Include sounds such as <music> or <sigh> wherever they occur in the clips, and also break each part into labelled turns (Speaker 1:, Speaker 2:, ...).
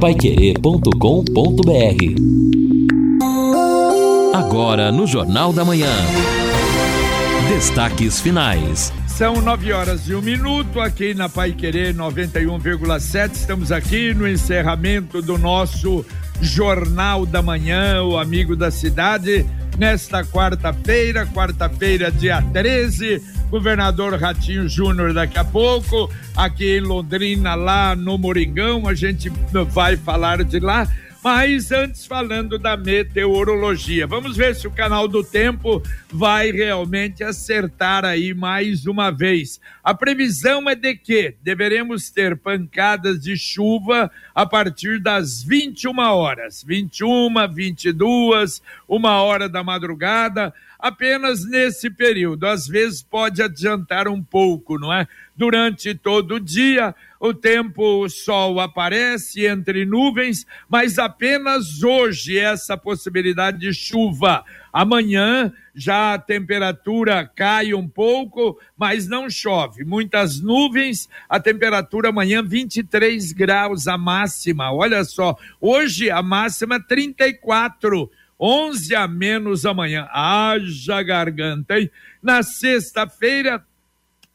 Speaker 1: paiquerê.com.br Agora no Jornal da Manhã. Destaques finais.
Speaker 2: São nove horas e um minuto aqui na Pai Querer 91,7. Estamos aqui no encerramento do nosso Jornal da Manhã, o Amigo da Cidade, nesta quarta-feira, quarta-feira, dia 13. Governador Ratinho Júnior daqui a pouco, aqui em Londrina, lá no Moringão, a gente vai falar de lá. Mas antes, falando da meteorologia, vamos ver se o canal do tempo vai realmente acertar aí mais uma vez. A previsão é de que deveremos ter pancadas de chuva a partir das 21 horas 21, 22, uma hora da madrugada apenas nesse período. Às vezes pode adiantar um pouco, não é? Durante todo o dia, o tempo, o sol aparece entre nuvens, mas apenas hoje essa possibilidade de chuva. Amanhã já a temperatura cai um pouco, mas não chove. Muitas nuvens, a temperatura amanhã 23 graus a máxima. Olha só, hoje a máxima 34. 11 a menos amanhã. Haja garganta, hein? Na sexta-feira,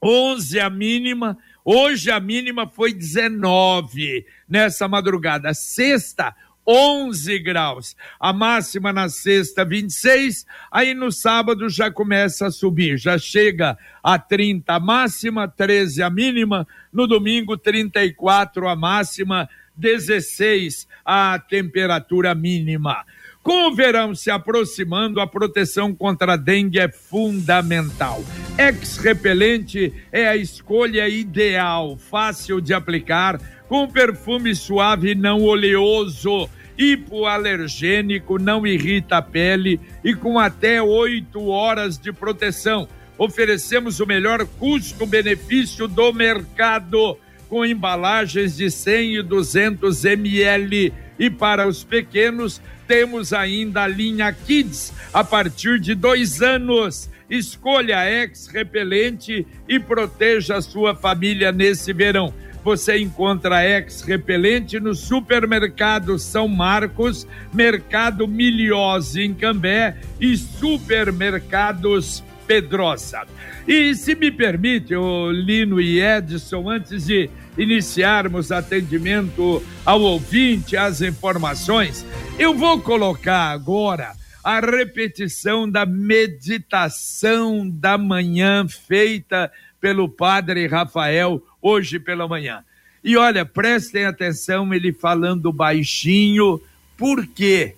Speaker 2: 11 a mínima. Hoje a mínima foi 19 nessa madrugada. Sexta, 11 graus. A máxima na sexta, 26. Aí no sábado já começa a subir, já chega a 30 a máxima, 13 a mínima. No domingo, 34 a máxima, 16 a temperatura mínima. Com o verão se aproximando, a proteção contra a dengue é fundamental. Ex-repelente é a escolha ideal, fácil de aplicar, com perfume suave e não oleoso hipoalergênico, não irrita a pele e com até oito horas de proteção. Oferecemos o melhor custo-benefício do mercado, com embalagens de 100 e 200 ml. E para os pequenos, temos ainda a linha Kids a partir de dois anos. Escolha Ex Repelente e proteja a sua família nesse verão. Você encontra Ex Repelente no supermercado São Marcos, Mercado Miliose em Cambé e supermercados Pedrosa. E se me permite, o Lino e Edson, antes de iniciarmos atendimento ao ouvinte, as informações, eu vou colocar agora a repetição da meditação da manhã feita pelo padre Rafael hoje pela manhã. E olha, prestem atenção, ele falando baixinho, por quê?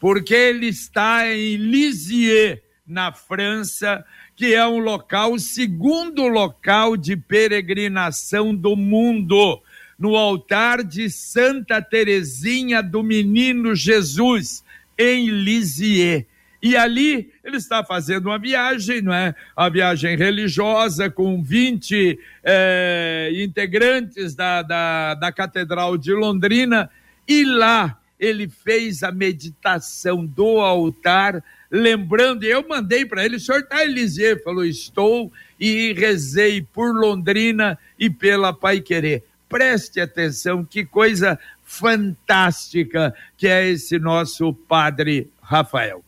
Speaker 2: Porque ele está em Lisieux, na França, que é um local, o segundo local de peregrinação do mundo, no altar de Santa Teresinha do Menino Jesus, em Lisieux. E ali ele está fazendo uma viagem, não é? Uma viagem religiosa com 20 eh, integrantes da, da, da Catedral de Londrina, e lá ele fez a meditação do altar lembrando, eu mandei para ele, o senhor está Eliseu, falou, estou, e rezei por Londrina e pela Pai Querer. Preste atenção, que coisa fantástica que é esse nosso Padre Rafael.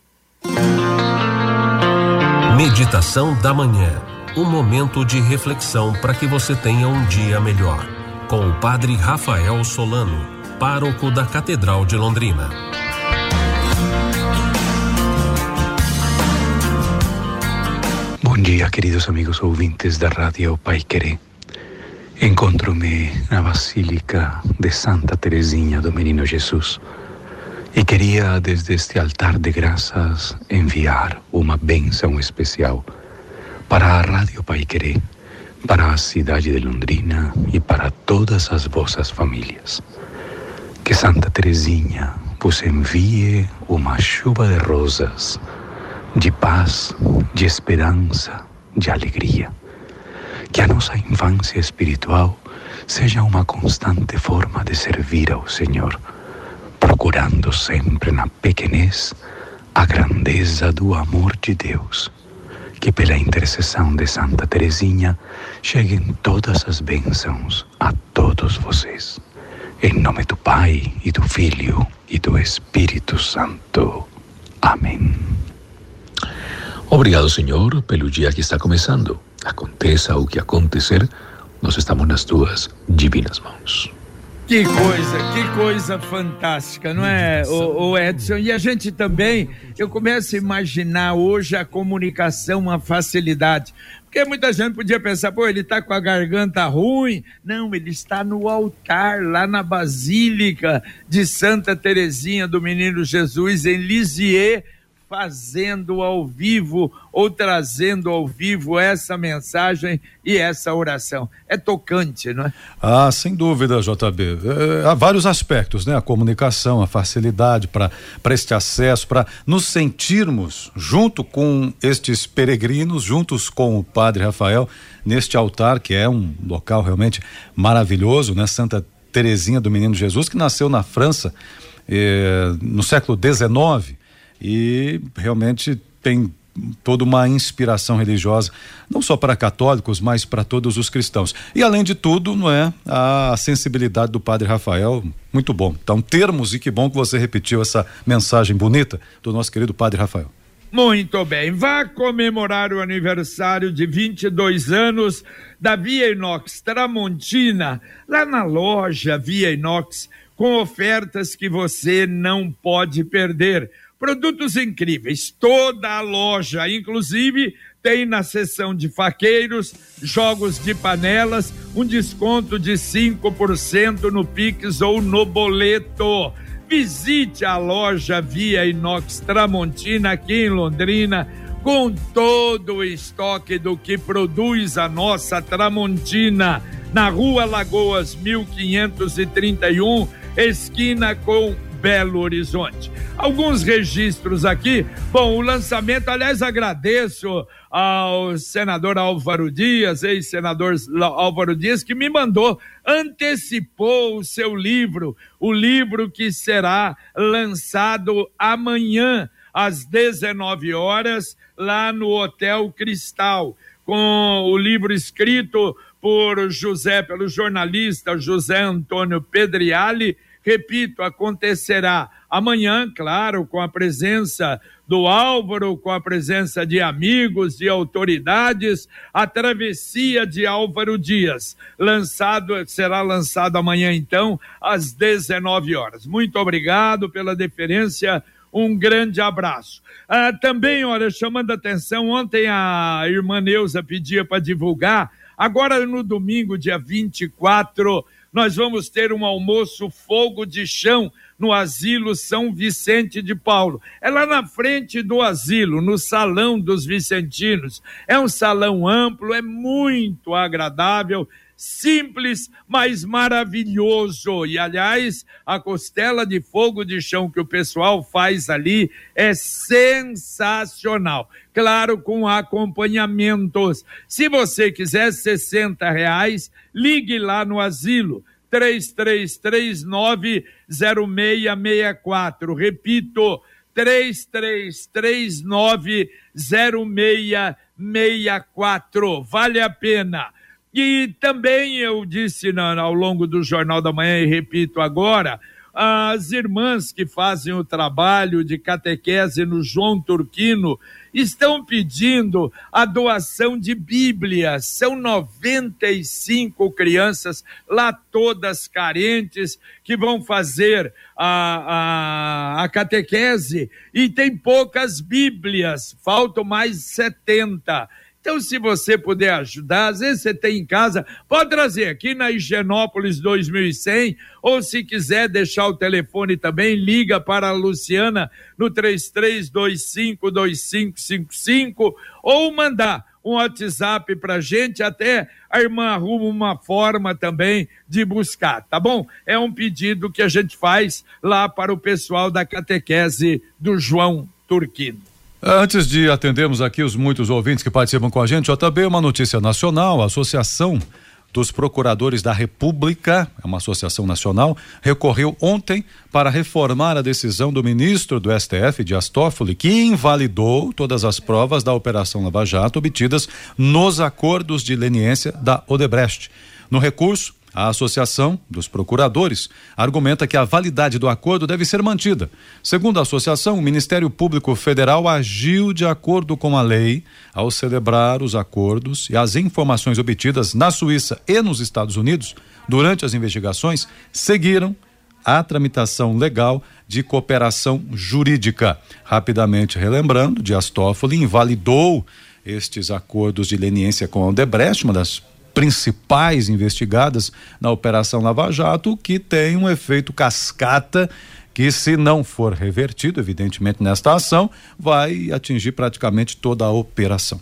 Speaker 1: Meditação da manhã. Um momento de reflexão para que você tenha um dia melhor. Com o Padre Rafael Solano, pároco da Catedral de Londrina.
Speaker 3: Bom dia, queridos amigos ouvintes da Rádio Pai Querer. Encontro-me na Basílica de Santa Teresinha do Menino Jesus e queria, desde este altar de graças, enviar uma bênção especial para a Rádio Pai Querer, para a cidade de Londrina e para todas as vossas famílias. Que Santa Teresinha vos envie uma chuva de rosas de paz, de esperança, de alegria. Que a nossa infância espiritual seja uma constante forma de servir ao Senhor, procurando sempre na pequenez a grandeza do amor de Deus. Que pela intercessão de Santa Teresinha cheguem todas as bênçãos a todos vocês. Em nome do Pai e do Filho e do Espírito Santo. Amém.
Speaker 4: Obrigado, Senhor, pelo dia que está começando. Aconteça o que acontecer, nós estamos nas tuas divinas mãos.
Speaker 2: Que coisa, que coisa fantástica, não é, o, o, Edson? E a gente também, eu começo a imaginar hoje a comunicação, uma facilidade. Porque muita gente podia pensar, pô, ele está com a garganta ruim. Não, ele está no altar, lá na Basílica de Santa Terezinha do Menino Jesus, em Lisieux, fazendo ao vivo ou trazendo ao vivo essa mensagem e essa oração. É tocante, não é?
Speaker 5: Ah, sem dúvida, JB. É, há vários aspectos, né? A comunicação, a facilidade para este acesso, para nos sentirmos junto com estes peregrinos, juntos com o Padre Rafael, neste altar, que é um local realmente maravilhoso, né? Santa Terezinha do Menino Jesus, que nasceu na França eh, no século XIX e realmente tem toda uma inspiração religiosa, não só para católicos, mas para todos os cristãos. E além de tudo, não é a sensibilidade do Padre Rafael, muito bom. Então, termos e que bom que você repetiu essa mensagem bonita do nosso querido Padre Rafael.
Speaker 2: Muito bem, vá comemorar o aniversário de 22 anos da Via Inox Tramontina, lá na loja Via Inox, com ofertas que você não pode perder Produtos incríveis, toda a loja, inclusive tem na seção de faqueiros, jogos de panelas, um desconto de 5% no Pix ou no boleto. Visite a loja Via Inox Tramontina aqui em Londrina com todo o estoque do que produz a nossa Tramontina na Rua Lagoas 1531, esquina com Belo Horizonte. Alguns registros aqui. Bom, o lançamento, aliás, agradeço ao senador Álvaro Dias, ex-senador Álvaro Dias, que me mandou, antecipou o seu livro, o livro que será lançado amanhã, às 19 horas, lá no Hotel Cristal, com o livro escrito por José, pelo jornalista José Antônio Pedriali Repito, acontecerá amanhã, claro, com a presença do Álvaro, com a presença de amigos e autoridades, a travessia de Álvaro Dias, lançado será lançado amanhã então às 19 horas. Muito obrigado pela deferência. Um grande abraço. Ah, também, olha, chamando a atenção, ontem a irmã Neuza pedia para divulgar. Agora, no domingo, dia 24, nós vamos ter um almoço fogo de chão no Asilo São Vicente de Paulo. É lá na frente do asilo, no Salão dos Vicentinos. É um salão amplo, é muito agradável simples, mas maravilhoso. E aliás, a costela de fogo de chão que o pessoal faz ali é sensacional. Claro, com acompanhamentos. Se você quiser 60 reais, ligue lá no asilo. 3339-0664. Repito, 3339-0664. Vale a pena. E também eu disse ao longo do Jornal da Manhã e repito agora, as irmãs que fazem o trabalho de catequese no João Turquino estão pedindo a doação de Bíblias. São 95 crianças, lá todas carentes, que vão fazer a, a, a catequese e tem poucas Bíblias, faltam mais 70. Então, se você puder ajudar, às vezes você tem em casa, pode trazer aqui na Higienópolis 2100, ou se quiser deixar o telefone também, liga para a Luciana no 33252555, ou mandar um WhatsApp para gente, até a irmã arruma uma forma também de buscar, tá bom? É um pedido que a gente faz lá para o pessoal da catequese do João Turquino.
Speaker 5: Antes de atendermos aqui os muitos ouvintes que participam com a gente, JB, uma notícia nacional, a Associação dos Procuradores da República, é uma associação nacional, recorreu ontem para reformar a decisão do ministro do STF, Dias Toffoli, que invalidou todas as provas da Operação Lava Jato obtidas nos acordos de leniência da Odebrecht. No recurso, A Associação dos Procuradores argumenta que a validade do acordo deve ser mantida. Segundo a associação, o Ministério Público Federal agiu de acordo com a lei ao celebrar os acordos e as informações obtidas na Suíça e nos Estados Unidos durante as investigações seguiram a tramitação legal de cooperação jurídica. Rapidamente relembrando, Dias Toffoli invalidou estes acordos de leniência com a Odebrecht, uma das principais investigadas na Operação Lava Jato, que tem um efeito cascata que, se não for revertido, evidentemente, nesta ação, vai atingir praticamente toda a operação.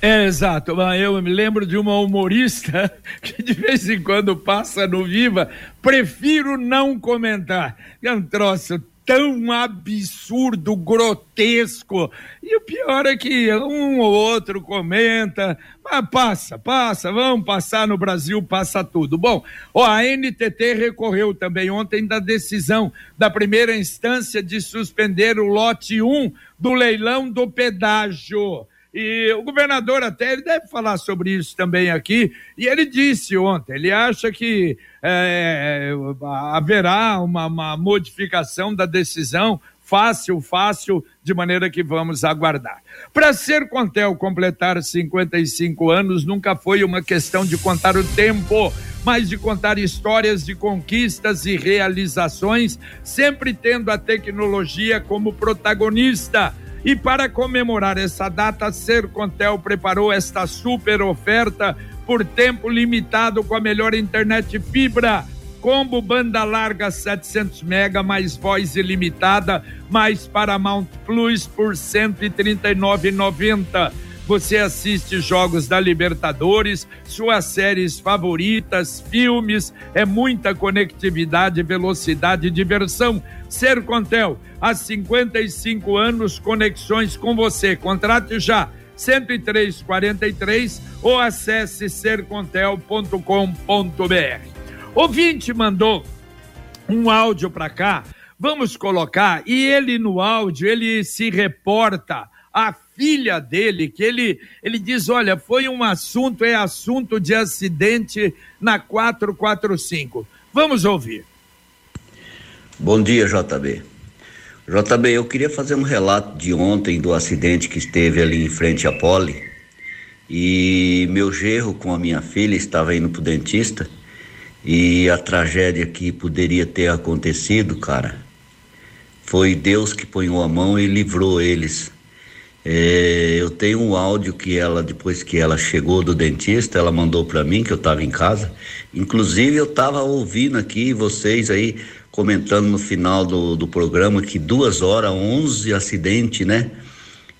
Speaker 2: É, exato. Eu me lembro de uma humorista <laughs> que de vez em quando passa no Viva. Prefiro não comentar. É um troço tão absurdo, grotesco. E o pior é que um ou outro comenta, mas passa, passa, vamos passar no Brasil, passa tudo. Bom, ó, a NTT recorreu também ontem da decisão da primeira instância de suspender o lote 1 do leilão do pedágio. E o governador até ele deve falar sobre isso também aqui. E ele disse ontem, ele acha que é, haverá uma, uma modificação da decisão fácil, fácil, de maneira que vamos aguardar. Para ser Contel completar 55 anos nunca foi uma questão de contar o tempo, mas de contar histórias de conquistas e realizações, sempre tendo a tecnologia como protagonista. E para comemorar essa data, Sercontel preparou esta super oferta por tempo limitado com a melhor internet fibra. Combo banda larga 700 mega mais voz ilimitada mais Paramount Plus por 139,90 você assiste jogos da Libertadores, suas séries favoritas, filmes, é muita conectividade, velocidade e diversão. Sercontel, há 55 anos, conexões com você. Contrate já. 10343 ou acesse sercontel.com.br. Ouvinte mandou um áudio para cá. Vamos colocar e ele no áudio ele se reporta a filha dele, que ele, ele diz: olha, foi um assunto, é assunto de acidente na 445. Vamos ouvir.
Speaker 6: Bom dia, JB. JB, eu queria fazer um relato de ontem do acidente que esteve ali em frente à Poli. E meu gerro com a minha filha estava indo pro dentista e a tragédia que poderia ter acontecido, cara, foi Deus que ponhou a mão e livrou eles é, eu tenho um áudio que ela, depois que ela chegou do dentista, ela mandou para mim, que eu estava em casa. Inclusive, eu estava ouvindo aqui vocês aí comentando no final do, do programa que duas horas, 11 acidente, né?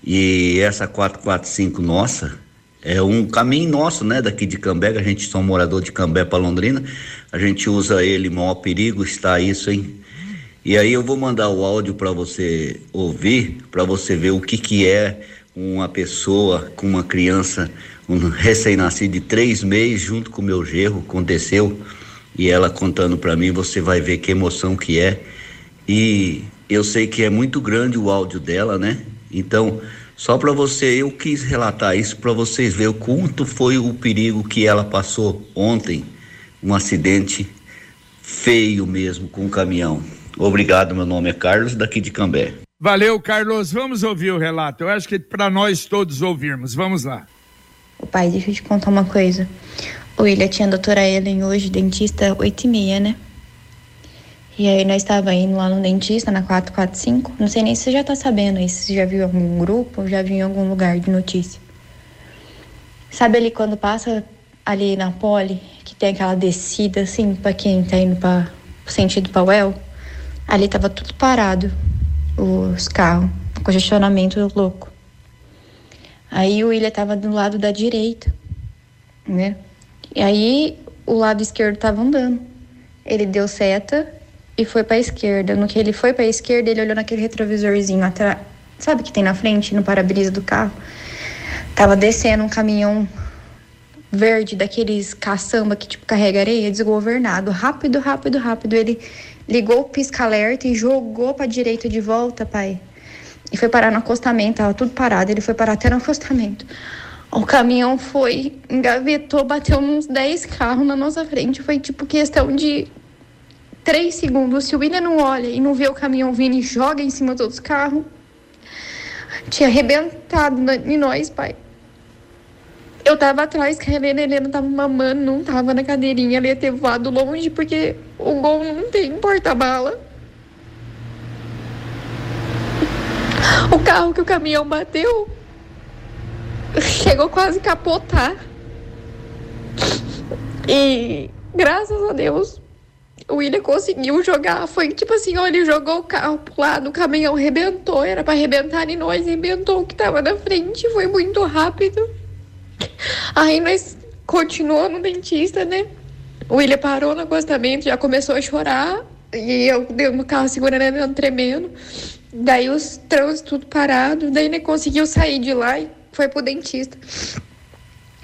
Speaker 6: E essa 445 nossa é um caminho nosso, né? Daqui de Cambé, a gente são morador de Cambé para Londrina. A gente usa ele, maior perigo está isso, hein? E aí eu vou mandar o áudio para você ouvir, para você ver o que que é uma pessoa com uma criança, um recém-nascido de três meses, junto com o meu gerro, aconteceu. E ela contando para mim, você vai ver que emoção que é. E eu sei que é muito grande o áudio dela, né? Então, só para você, eu quis relatar isso para vocês verem o quanto foi o perigo que ela passou ontem, um acidente feio mesmo com o caminhão. Obrigado, meu nome é Carlos, daqui de Cambé.
Speaker 2: Valeu, Carlos. Vamos ouvir o relato. Eu acho que para nós todos ouvirmos. Vamos lá.
Speaker 7: O pai, deixa eu te contar uma coisa. O William tinha a doutora Ellen hoje, dentista, oito e meia, né? E aí nós estava indo lá no dentista, na 445. Não sei nem se você já tá sabendo aí, se já viu em algum grupo, já viu em algum lugar de notícia. Sabe ali quando passa ali na pole, que tem aquela descida assim, para quem tá indo para sentido Pauel? Ali tava tudo parado, os carros, congestionamento louco. Aí o William tava do lado da direita, né? E aí o lado esquerdo tava andando. Ele deu seta e foi para a esquerda. No que ele foi para a esquerda, ele olhou naquele retrovisorzinho atrás, sabe que tem na frente, no para-brisa do carro. Tava descendo um caminhão verde daqueles caçamba que tipo carrega areia, desgovernado, rápido, rápido, rápido. Ele ligou o pisca-alerta e jogou para direita de volta, pai. E foi parar no acostamento, tava tudo parado. Ele foi parar até no acostamento. O caminhão foi, engavetou, bateu uns 10 carros na nossa frente. Foi tipo questão de 3 segundos. Se o William não olha e não vê o caminhão vindo e joga em cima dos carros, tinha arrebentado em nós, pai. Eu tava atrás, que a Helena, a Helena tava mamando, não tava na cadeirinha, ela ia ter voado longe, porque o gol não tem porta-bala. O carro que o caminhão bateu chegou quase a capotar. E graças a Deus, o William conseguiu jogar. Foi tipo assim, ó, ele jogou o carro pro lado, o caminhão arrebentou, era para arrebentar em nós, arrebentou o que tava na frente, foi muito rápido. Aí nós continuou no dentista, né? O William parou no acostamento, já começou a chorar. E eu dei no carro segurando ele tremendo. Daí os trânsitos tudo parado. Daí ele conseguiu sair de lá e foi pro dentista.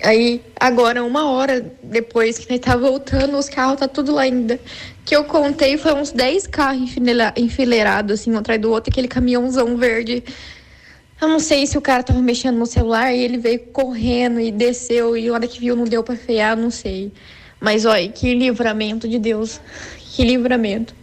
Speaker 7: Aí, agora, uma hora depois que ele tá voltando, os carros tá tudo lá ainda. Que eu contei foi uns 10 carros enfileirados, assim, um atrás do outro, aquele caminhãozão verde. Eu não sei se o cara tava mexendo no celular e ele veio correndo e desceu e a hora que viu não deu pra frear, não sei. Mas olha, que livramento de Deus. Que livramento.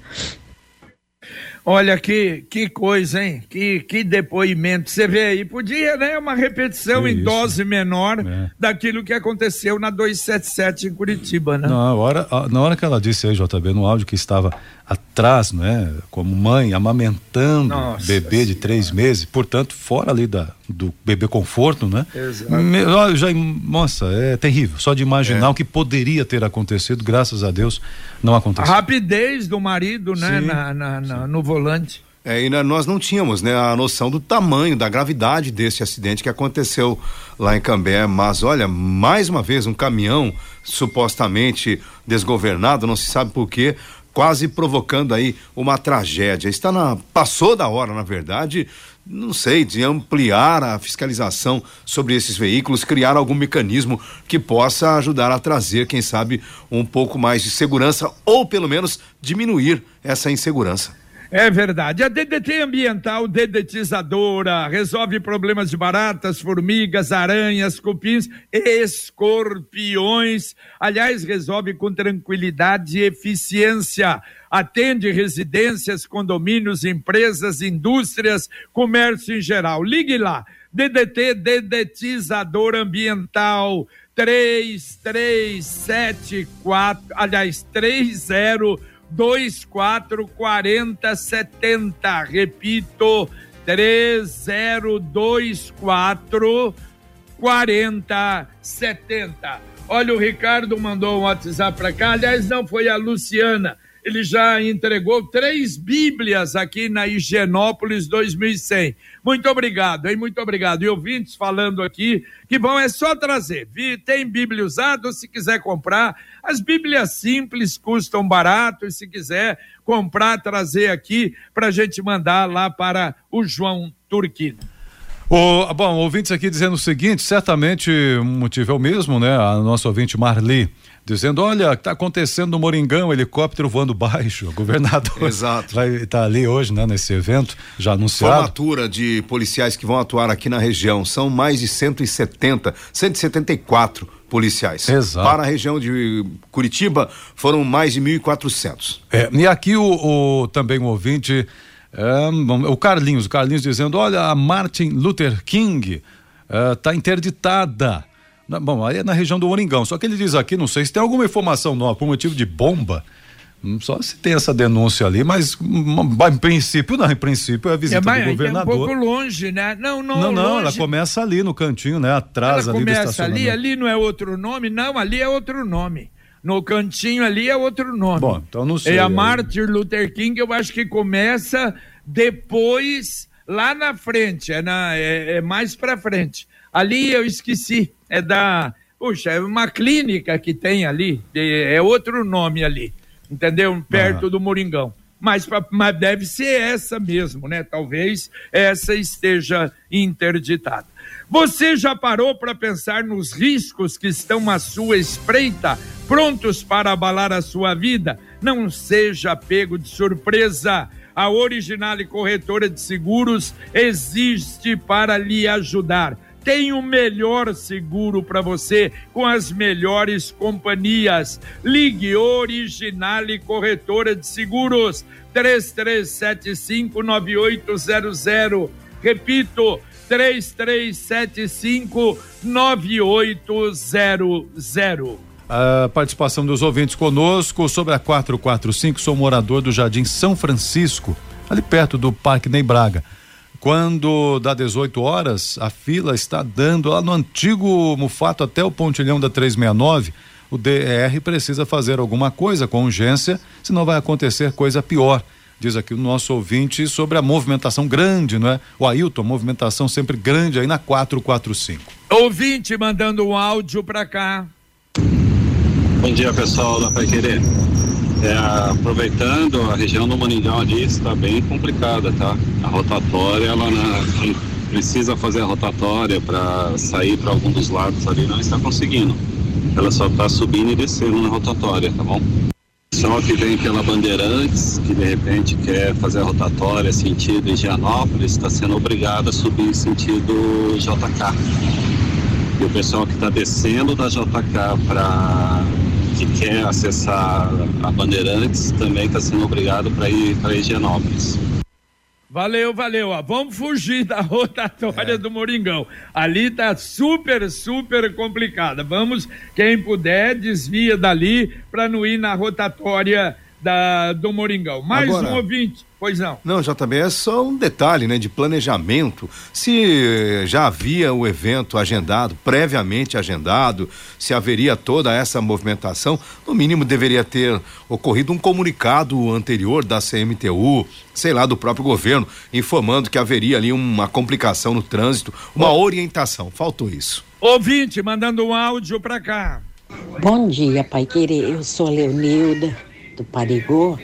Speaker 2: Olha que, que coisa, hein? Que, que depoimento. Você vê aí, podia, né? Uma repetição em dose menor é. daquilo que aconteceu na 277 em Curitiba, né?
Speaker 5: Na hora, na hora que ela disse aí, JB, no áudio que estava atrás, né? Como mãe, amamentando Nossa, bebê de três meses, portanto, fora ali da, do bebê conforto, né? Exato. Me, já, nossa, é terrível. Só de imaginar é. o que poderia ter acontecido, graças a Deus, não aconteceu.
Speaker 2: A rapidez do marido, né? Na, na, na, no volante.
Speaker 8: É, e nós não tínhamos né, a noção do tamanho, da gravidade desse acidente que aconteceu lá em Cambé. Mas olha, mais uma vez, um caminhão supostamente desgovernado, não se sabe por quê, quase provocando aí uma tragédia. Está na passou da hora, na verdade, não sei, de ampliar a fiscalização sobre esses veículos, criar algum mecanismo que possa ajudar a trazer, quem sabe, um pouco mais de segurança ou pelo menos diminuir essa insegurança.
Speaker 2: É verdade. A DDT ambiental dedetizadora resolve problemas de baratas, formigas, aranhas, cupins, escorpiões. Aliás, resolve com tranquilidade e eficiência. Atende residências, condomínios, empresas, indústrias, comércio em geral. Ligue lá. DDT Dedetizador Ambiental 3374, aliás, 30 24 40 70. Repito, 3024 40 70. Olha, o Ricardo mandou um WhatsApp para cá. Aliás, não foi a Luciana ele já entregou três Bíblias aqui na Higienópolis 2100. Muito obrigado, hein? Muito obrigado. E ouvintes falando aqui, que bom, é só trazer. Tem Bíblia usada, se quiser comprar. As Bíblias simples custam barato, e se quiser comprar, trazer aqui para a gente mandar lá para o João Turquino.
Speaker 5: O, bom, ouvintes aqui dizendo o seguinte, certamente o motivo é o mesmo, né? A nossa ouvinte Marli dizendo: olha, está acontecendo no Moringão, helicóptero voando baixo. <laughs> O governador
Speaker 8: Exato.
Speaker 5: vai estar tá ali hoje, né, nesse evento, já anunciado.
Speaker 8: Formatura de policiais que vão atuar aqui na região. São mais de 170, 174 policiais.
Speaker 5: Exato.
Speaker 8: Para a região de Curitiba foram mais de 1.400.
Speaker 5: É, e aqui o, o também o ouvinte. É, o Carlinhos, o Carlinhos dizendo: olha, a Martin Luther King está é, interditada na, bom, aí é na região do Oringão. Só que ele diz aqui, não sei se tem alguma informação nova, por motivo de bomba. Hum, só se tem essa denúncia ali, mas hum, em princípio, não, em princípio é a visita é, do governador. É
Speaker 2: um pouco longe, né? Não, não.
Speaker 5: Não, não, ela começa ali no cantinho, né? Atrás ela ali
Speaker 2: começa ali, ali não é outro nome, não, ali é outro nome. No cantinho ali é outro nome.
Speaker 5: Bom, então não sei.
Speaker 2: É a Martin Luther King, eu acho que começa depois, lá na frente, é, na, é, é mais pra frente. Ali eu esqueci é da. Puxa, é uma clínica que tem ali, é outro nome ali, entendeu? Perto do Moringão. Mas, mas deve ser essa mesmo, né? Talvez essa esteja interditada. Você já parou para pensar nos riscos que estão à sua espreita, prontos para abalar a sua vida? Não seja pego de surpresa. A Original Corretora de Seguros existe para lhe ajudar tem o melhor seguro para você com as melhores companhias. Ligue Originale Corretora de Seguros 33759800. Repito, 33759800.
Speaker 5: A participação dos ouvintes conosco sobre a 445. Sou morador do Jardim São Francisco, ali perto do Parque Ney Braga. Quando dá 18 horas, a fila está dando lá no antigo Mufato até o pontilhão da 369. O DR precisa fazer alguma coisa com urgência, senão vai acontecer coisa pior. Diz aqui o nosso ouvinte sobre a movimentação grande, não é? O Ailton, movimentação sempre grande aí na 445.
Speaker 2: Ouvinte mandando um áudio para cá.
Speaker 9: Bom dia, pessoal da Pai Querer. É, aproveitando, a região do Maningão ali está bem complicada, tá? A rotatória, ela precisa fazer a rotatória para sair para algum dos lados ali, não está conseguindo. Ela só está subindo e descendo na rotatória, tá bom? Só que vem pela Bandeirantes, que de repente quer fazer a rotatória sentido Higienópolis, está sendo obrigado a subir sentido JK. E o pessoal que está descendo da JK para que quer acessar a Bandeirantes também está sendo obrigado para ir para Higienópolis.
Speaker 2: Valeu, valeu. Ó. Vamos fugir da <laughs> rotatória é. do Moringão. Ali tá super, super complicada. Vamos, quem puder, desvia dali para não ir na rotatória da, do Moringão. Mais Agora, um ouvinte. Pois não.
Speaker 8: Não, JB, é só um detalhe, né, de planejamento. Se já havia o evento agendado, previamente agendado, se haveria toda essa movimentação, no mínimo deveria ter ocorrido um comunicado anterior da CMTU, sei lá, do próprio governo, informando que haveria ali uma complicação no trânsito, uma orientação. Faltou isso.
Speaker 2: Ouvinte, mandando um áudio para cá.
Speaker 10: Bom dia, Pai Querer. Eu sou Leonilda, do Parigô.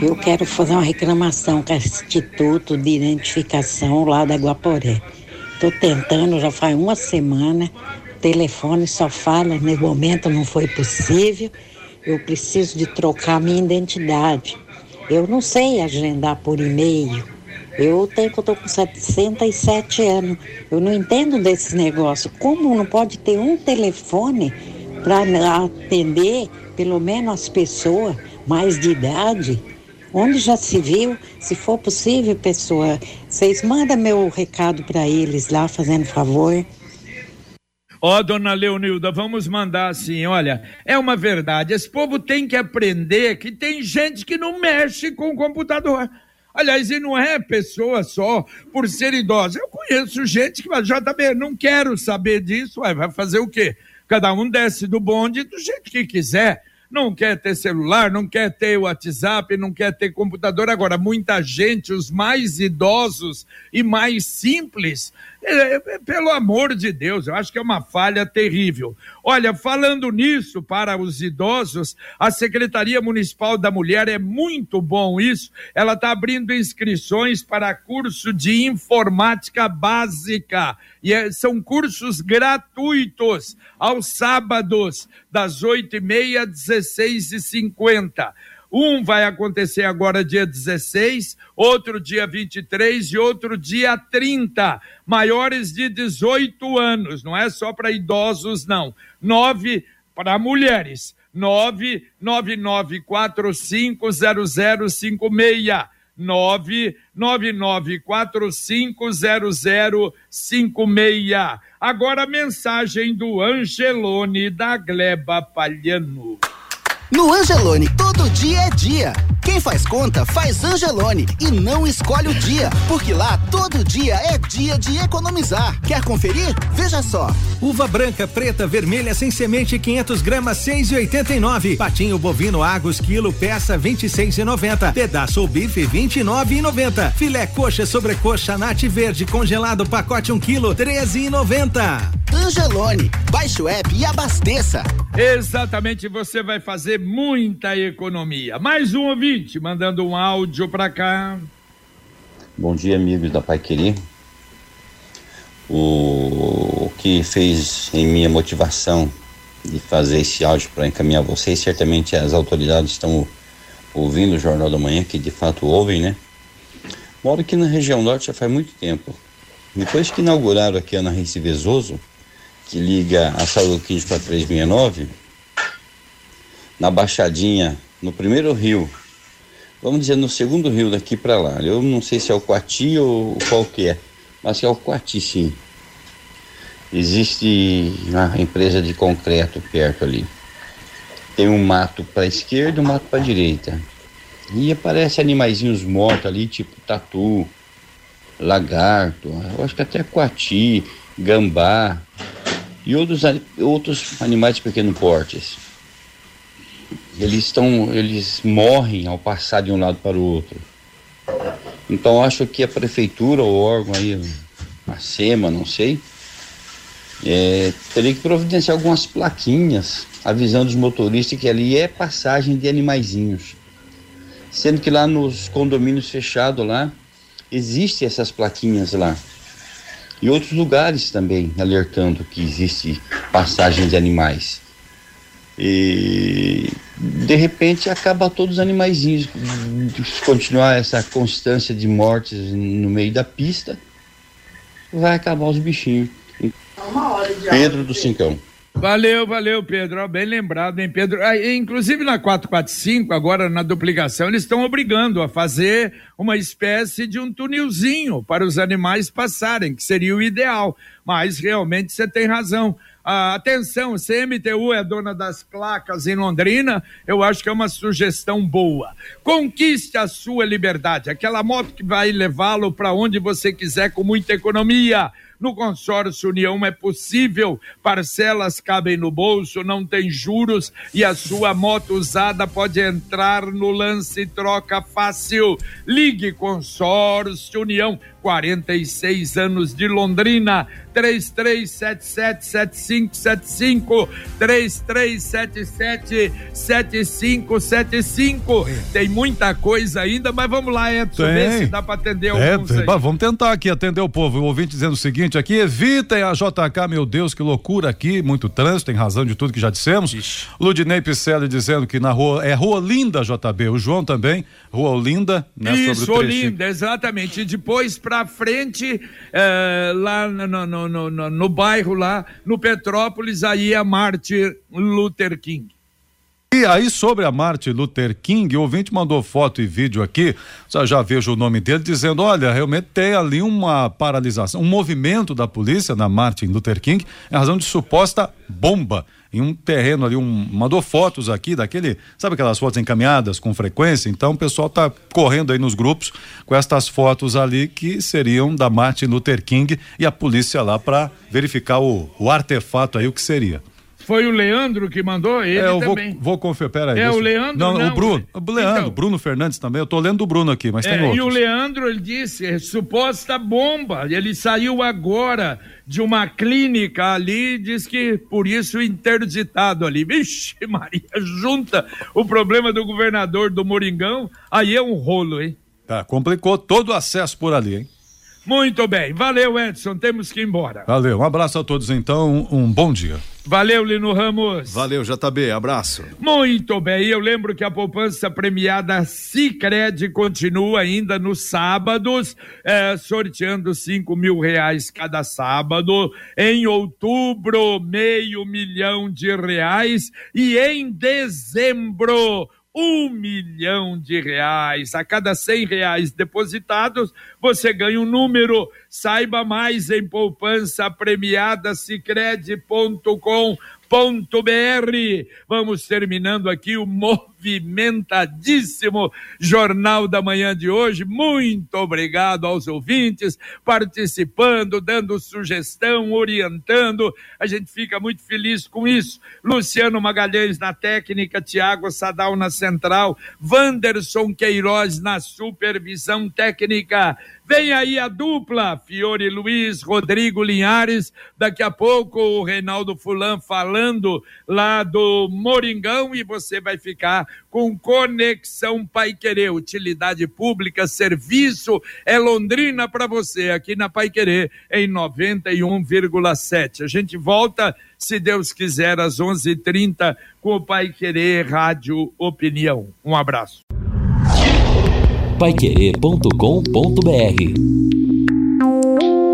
Speaker 10: Eu quero fazer uma reclamação com o Instituto de Identificação lá da Guaporé. Estou tentando, já faz uma semana, o telefone só fala, no momento não foi possível. Eu preciso de trocar minha identidade. Eu não sei agendar por e-mail. Eu tenho tô com 77 anos. Eu não entendo desse negócio. Como não pode ter um telefone para atender pelo menos as pessoas mais de idade? Onde já se viu, se for possível, pessoa, vocês mandam meu recado para eles lá, fazendo favor.
Speaker 2: Ó, oh, dona Leonilda, vamos mandar assim, olha, é uma verdade, esse povo tem que aprender que tem gente que não mexe com o computador. Aliás, e não é pessoa só por ser idosa. Eu conheço gente que vai, JB, não quero saber disso, vai fazer o quê? Cada um desce do bonde do jeito que quiser não quer ter celular, não quer ter WhatsApp, não quer ter computador. Agora, muita gente, os mais idosos e mais simples, pelo amor de Deus, eu acho que é uma falha terrível. Olha, falando nisso, para os idosos, a Secretaria Municipal da Mulher é muito bom isso. Ela está abrindo inscrições para curso de informática básica. E é, são cursos gratuitos aos sábados, das oito e meia às dezesseis e cinquenta. Um vai acontecer agora dia 16, outro dia 23 e outro dia 30. Maiores de 18 anos, não é só para idosos, não. Nove para mulheres. 999450056. 999450056. Agora a mensagem do Angelone da Gleba Palhano.
Speaker 11: No Angelone, todo dia é dia. Quem faz conta, faz Angelone e não escolhe o dia, porque lá todo dia é dia de economizar. Quer conferir? Veja só.
Speaker 12: Uva branca, preta, vermelha sem semente 500 gramas 6,89. Patinho bovino Argos quilo peça 26,90. Pedaço ou bife 29,90. Filé coxa sobrecoxa nate verde congelado pacote 1 quilo 13,90.
Speaker 11: Angelone, baixe o app e abasteça.
Speaker 2: Exatamente, você vai fazer muita economia. Mais um ouvinte mandando um áudio para cá.
Speaker 13: Bom dia, amigos da Pai Querer. O, que fez em minha motivação de fazer esse áudio para encaminhar vocês, certamente as autoridades estão ouvindo o Jornal da Manhã, que de fato ouvem, né? Moro aqui na região norte já faz muito tempo. Depois que inauguraram aqui a Ana Rece Vezoso, que liga a Saúde 15 para 369, na Baixadinha, no primeiro rio, vamos dizer no segundo rio daqui para lá. Eu não sei se é o Coati ou qual que é, mas é o Coati sim. Existe uma empresa de concreto perto ali. Tem um mato para esquerda e um mato para direita. E aparece animaizinhos mortos ali, tipo tatu, lagarto, eu acho que até coati, gambá e outros, outros animais de pequeno porte. Eles estão, eles morrem ao passar de um lado para o outro. Então acho que a prefeitura, o órgão aí, a SEMA, não sei, é, teria que providenciar algumas plaquinhas avisando os motoristas que ali é passagem de animaizinhos. Sendo que lá nos condomínios fechados lá, existem essas plaquinhas lá. E outros lugares também alertando que existe passagem de animais. E de repente acaba todos os animaizinhos. Se continuar essa constância de mortes no meio da pista, vai acabar os bichinhos. Pedro do Cincão.
Speaker 2: Valeu, valeu, Pedro. Bem lembrado, hein, Pedro? Ah, inclusive na 445, agora na duplicação, eles estão obrigando a fazer uma espécie de um tunilzinho para os animais passarem, que seria o ideal. Mas realmente você tem razão. Ah, atenção, CMTU é dona das placas em Londrina, eu acho que é uma sugestão boa. Conquiste a sua liberdade, aquela moto que vai levá-lo para onde você quiser com muita economia. No consórcio União é possível, parcelas cabem no bolso, não tem juros e a sua moto usada pode entrar no lance troca fácil. Ligue Consórcio União 46 anos de Londrina, 33777575, 33777575. Tem muita coisa ainda, mas vamos lá, Edson,
Speaker 5: Tem.
Speaker 2: ver se dá para atender
Speaker 5: É,
Speaker 2: alguns aí.
Speaker 5: vamos tentar aqui atender o povo. O ouvinte dizendo o seguinte aqui: evitem a JK, meu Deus, que loucura aqui, muito trânsito, tem razão de tudo que já dissemos. Ludinei Picelli dizendo que na rua é Rua Linda, JB. O João também, Rua Olinda, né?
Speaker 2: Isso. Olinda, exatamente. E depois pra frente, eh, lá no, no, no, no, bairro, lá no Petrópolis, aí é Martin Luther King.
Speaker 5: E aí, sobre a Martin Luther King, o ouvinte mandou foto e vídeo aqui, já, já vejo o nome dele, dizendo: olha, realmente tem ali uma paralisação, um movimento da polícia na Martin Luther King, em razão de suposta bomba. Em um terreno ali, um, mandou fotos aqui daquele, sabe aquelas fotos encaminhadas com frequência? Então o pessoal tá correndo aí nos grupos com estas fotos ali que seriam da Martin Luther King e a polícia lá para verificar o, o artefato aí, o que seria.
Speaker 2: Foi o Leandro que mandou? Ele
Speaker 5: É, eu vou,
Speaker 2: também.
Speaker 5: vou conferir, peraí.
Speaker 2: É
Speaker 5: deixa-
Speaker 2: o Leandro,
Speaker 5: Não,
Speaker 2: não,
Speaker 5: o Bruno.
Speaker 2: o-
Speaker 5: O Leandro,
Speaker 2: Então.
Speaker 5: Bruno Fernandes também. Eu tô lendo do Bruno aqui, mas
Speaker 2: É,
Speaker 5: tem
Speaker 2: e o. Leandro, ele disse, é, suposta bomba. Ele saiu agora de uma clínica ali, diz que por isso interditado ali. Vixe, <laughs> Maria, junta o problema do governador do Moringão, aí é um rolo, hein?
Speaker 5: Tá, complicou todo o acesso por ali, hein?
Speaker 2: Muito bem, valeu Edson, temos que ir embora.
Speaker 5: Valeu, um abraço a todos então, um bom dia.
Speaker 2: Valeu, Lino Ramos.
Speaker 8: Valeu, JB, abraço.
Speaker 2: Muito bem, eu lembro que a poupança premiada Cicred continua ainda nos sábados, eh, sorteando cinco mil reais cada sábado. Em outubro, meio milhão de reais. E em dezembro, um milhão de reais. A cada cem reais depositados, você ganha um número. Saiba mais em poupança premiada cicred.com.br. Vamos terminando aqui o movimentadíssimo Jornal da Manhã de hoje. Muito obrigado aos ouvintes participando, dando sugestão, orientando. A gente fica muito feliz com isso. Luciano Magalhães na técnica, Tiago Sadal na central, Wanderson Queiroz na supervisão técnica. Vem aí a dupla, Fiore Luiz, Rodrigo Linhares. Daqui a pouco o Reinaldo Fulan falando lá do Moringão e você vai ficar com Conexão Pai Querer, utilidade pública, serviço é Londrina para você aqui na Pai Querer em 91,7. A gente volta, se Deus quiser, às 11:30 com o Pai Querer Rádio Opinião. Um abraço.
Speaker 14: paiquerê.com.br